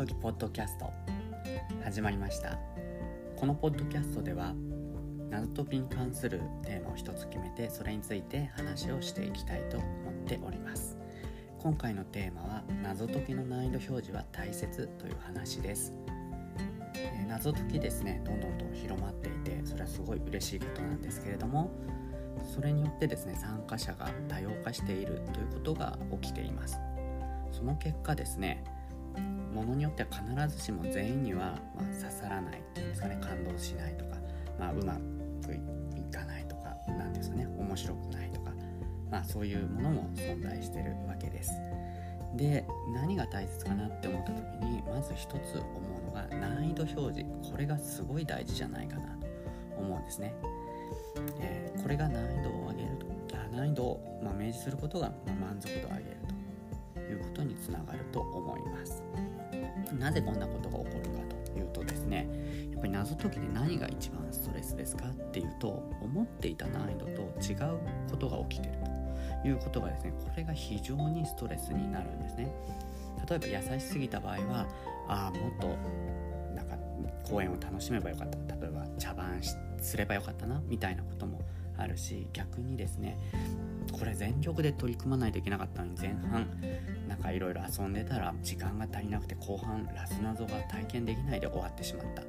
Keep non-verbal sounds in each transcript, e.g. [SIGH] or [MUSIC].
解きポッドキャスト。始まりました。このポッドキャストでは謎解きに関するテーマを一つ決めてそれについて話をしていきたいと思っております。今回のテーマは謎解きの難易度表示は大切という話です。え謎解きですねどんどんと広まっていてそれはすごい嬉しいことなんですけれどもそれによってですね参加者が多様化しているということが起きています。その結果ですねものによっては必ずしも全員には、まあ、刺さらない。っていうんですかね感動しないとか、まあ、うまくいかないとかなんですね面白くないとか、まあ、そういうものも存在してるわけです。で何が大切かなって思った時にまず一つ思うのが難易度表示。これがすごい大事じゃないかなと思うんですね、えー、これが難易度を上げると難易度を、まあ、明示することが、ま満足度を上げるということにつながると思います。なぜこんなことが起こるかというとですねやっぱり謎解きで何が一番ストレスですかっていうと思っていた難易度と違うことが起きてるということがですねこれが非常にストレスになるんですね。例えば優しすぎた場合はああもっとなんか公演を楽しめばよかった。例えば茶番すればよかったなみたいなこともあるし逆にですねこれ全力で取り組まないといけなかったのに前半なんかいろいろ遊んでたら時間が足りなくて後半ラス謎が体験できないで終わってしまった。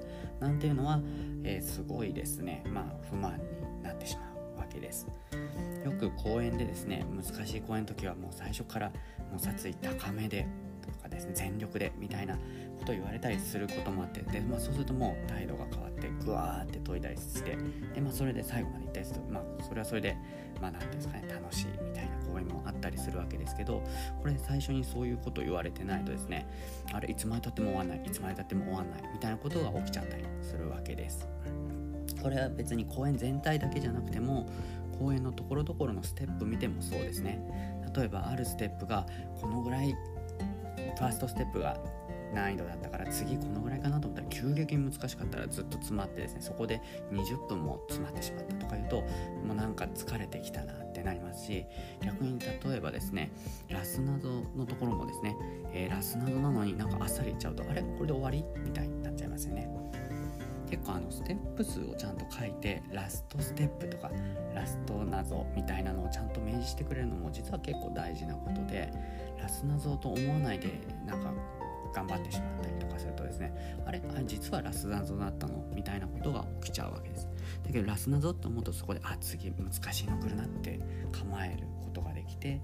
なんていうのは、えー、すごいですね。まあ不満になってしまうわけです。よく公演でですね難しい公演の時はもう最初からもう殺意高めでとかですね全力でみたいなこと言われたりすることもあってで、まあ、そうするともう態度が変わってグワーって研いだりしてで、まあ、それで最後まで行ったりすると、まあ、それはそれでまあ何ていうんですかね楽しいみたいな公演もあったりするわけですけどこれ最初にそういうことを言われてないとですねあれいつまでたっても終わんないいつまでたっても終わんないみたいなことが起きちゃったりするわけです。これは別に公演全体だけじゃなくても公演のところどころのステップ見てもそうですね例えばあるステップがこのぐらいファーストステップが難易度だったから次このぐらいかなと思ったら急激に難しかったらずっと詰まってですねそこで20分も詰まってしまったとか言うともうなんか疲れてきたなってなりますし逆に例えばですねラス謎のところもですね、えー、ラス謎なのになんかあっさりいっちゃうとあれ？これで終わり？みたいになっちゃいますよね。結構あのステップ数をちゃんと書いてラストステップとかラスト謎みたいなのをちゃんと明示してくれるのも実は結構大事なことでラス謎と思わないでなんか頑張ってしまったりとかするとですねあれあ実はラス謎だったの？みたいなことが起きちゃうわけです。だけどラス謎って思うとそこであ次難しいの来るなって構えることができて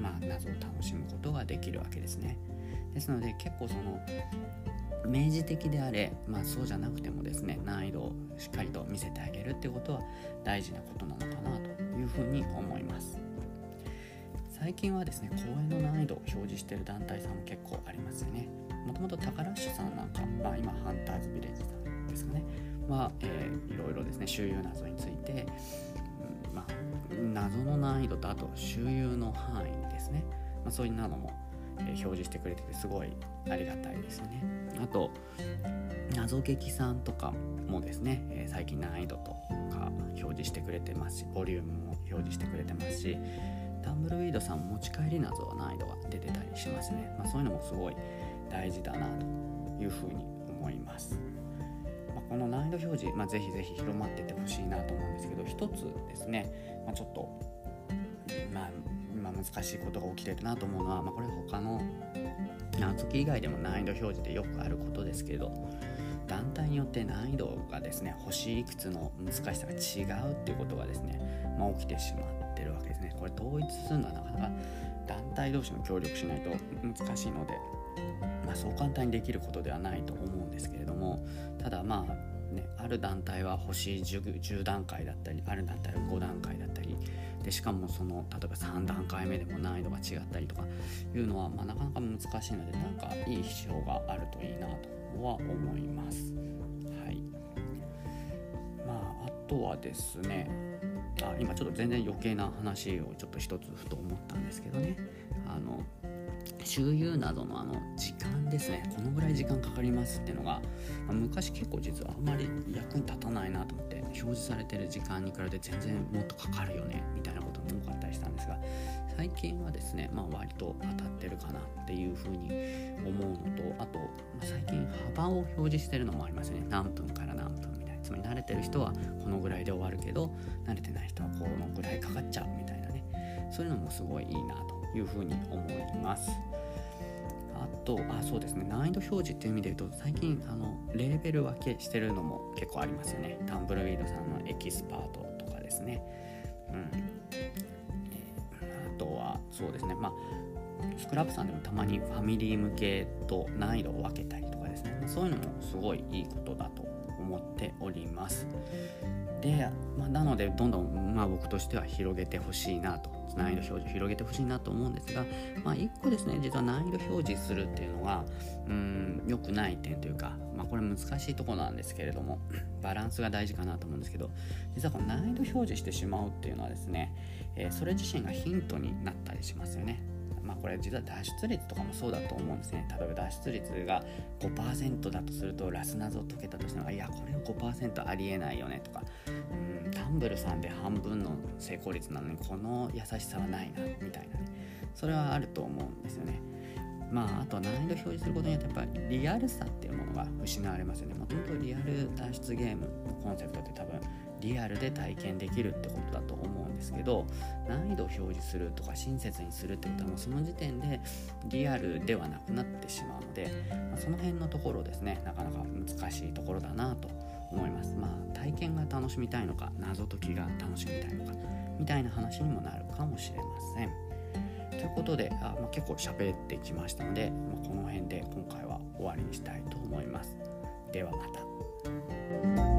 まあ謎を楽しむことができるわけですね。ですので結構その明示的であれ、まあ、そうじゃなくてもですね難易度をしっかりと見せてあげるってことは大事なことなのかなというふうに思います。最近はですね公演の難易度を表示してる団体さんも結構ありますよね。もともと宝ッシュさんなんか、まあ、今ハンターズビレッジさんですかね。は、えー、いろいろですね周遊謎について、うんまあ、謎の難易度とあと周遊の範囲ですね、まあ、そういうのも、えー、表示してくれててすごいありがたいですね。あと謎劇さんとかもですね、えー、最近難易度とか表示してくれてますしボリュームも表示してくれてますしタンブルウィードさん持ち帰り謎は難易度が出てたりしますね、まあ、そういうのもすごい大事だなというふうに思います、まあ、この難易度表示、まあ、ぜひぜひ広まっててほしいなと思うんですけど一つですね、まあ、ちょっとまあ今難しいことが起きてるなと思うのは、まあ、これ他の謎解き以外でも難易度表示でよくあることですけど団体によって難易度がですね星いくつの難しさが違うっていうことがですね、まあ、起きてしまってるわけですね。これ統一するのはなかなか団体同士の協力しないと難しいので、まあ、そう簡単にできることではないと思うんですけれどもただまあねある団体は星 10, 10段階だったりある団体は5段階だったりでしかもその例えば3段階目でも難易度が違ったりとかいうのは、まあ、なかなか難しいのでなんかいい指標があるといいなとは思います。はいまあ、あとはですねあ今ちょっと全然余計な話をちょっと一つふと思ったんですけどね周遊などのあの時間ですねこのぐらい時間かかりますっていうのが、ま、昔結構実はあんまり役に立たないなと思って表示されてる時間に比べて全然もっとかかるよねみたいなことも多かったりしたんですが最近はですね、まあ、割と当たってるかなっていうふうに思うのとあと、ま、最近幅を表示してるのもありますね。何分から何分みたいな。つまり慣れてる人はこのぐらいで終わるけど慣れてない人はこのぐらいかかっちゃうみたいなね。そういうのもすごいいいなというふうに思います。あとあそうですね。難易度表示っていう意味で言うと最近あのレーベル分けしてるのも結構ありますよね。タンブルウィードさんのエキスパートとかですね。うん。あとはそうですね。まあスクラップさんでもたまにファミリー向けと難易度を分けたりとかですね。そういうのもすごいいいことだと思っております。で、まあ、なのでどんどん、まあ、僕としては広げてほしいなと難易度表示広げてほしいなと思うんですが、まあ、1個ですね実は難易度表示するっていうのはうん良くない点というか、まあ、これ難しいとこなんですけれども [COUGHS] バランスが大事かなと思うんですけど実はこの難易度表示してしまうっていうのはですね、えー、それ自身がヒントになったりしますよね。まあ、これ実は脱出率とかもそうだと思うんですね。例えば脱出率が5%だとするとラス謎を解けたとしてもいやこれは5%ありえないよねとか。うんタンブルさんで半分の成功率なのにこの優しさはないなみたいなね。それはあると思うんですよね。まあ、あと難易度表示することによってやっぱりリアルさっていうものが失われますよね。もともとリアル脱出ゲームのコンセプトって多分リアルで体験できるってことだと思うんですけど難易度を表示するとか親切にするってことはもうその時点でリアルではなくなってしまうので、まあ、その辺のところですねなかなか難しいところだなと思います。まあ体験が楽しみたいのか謎解きが楽しみたいのかみたいな話にもなるかもしれません。ということであ、まあ、結構喋ってきましたので、まあ、この辺で今回は終わりにしたいと思います。ではまた。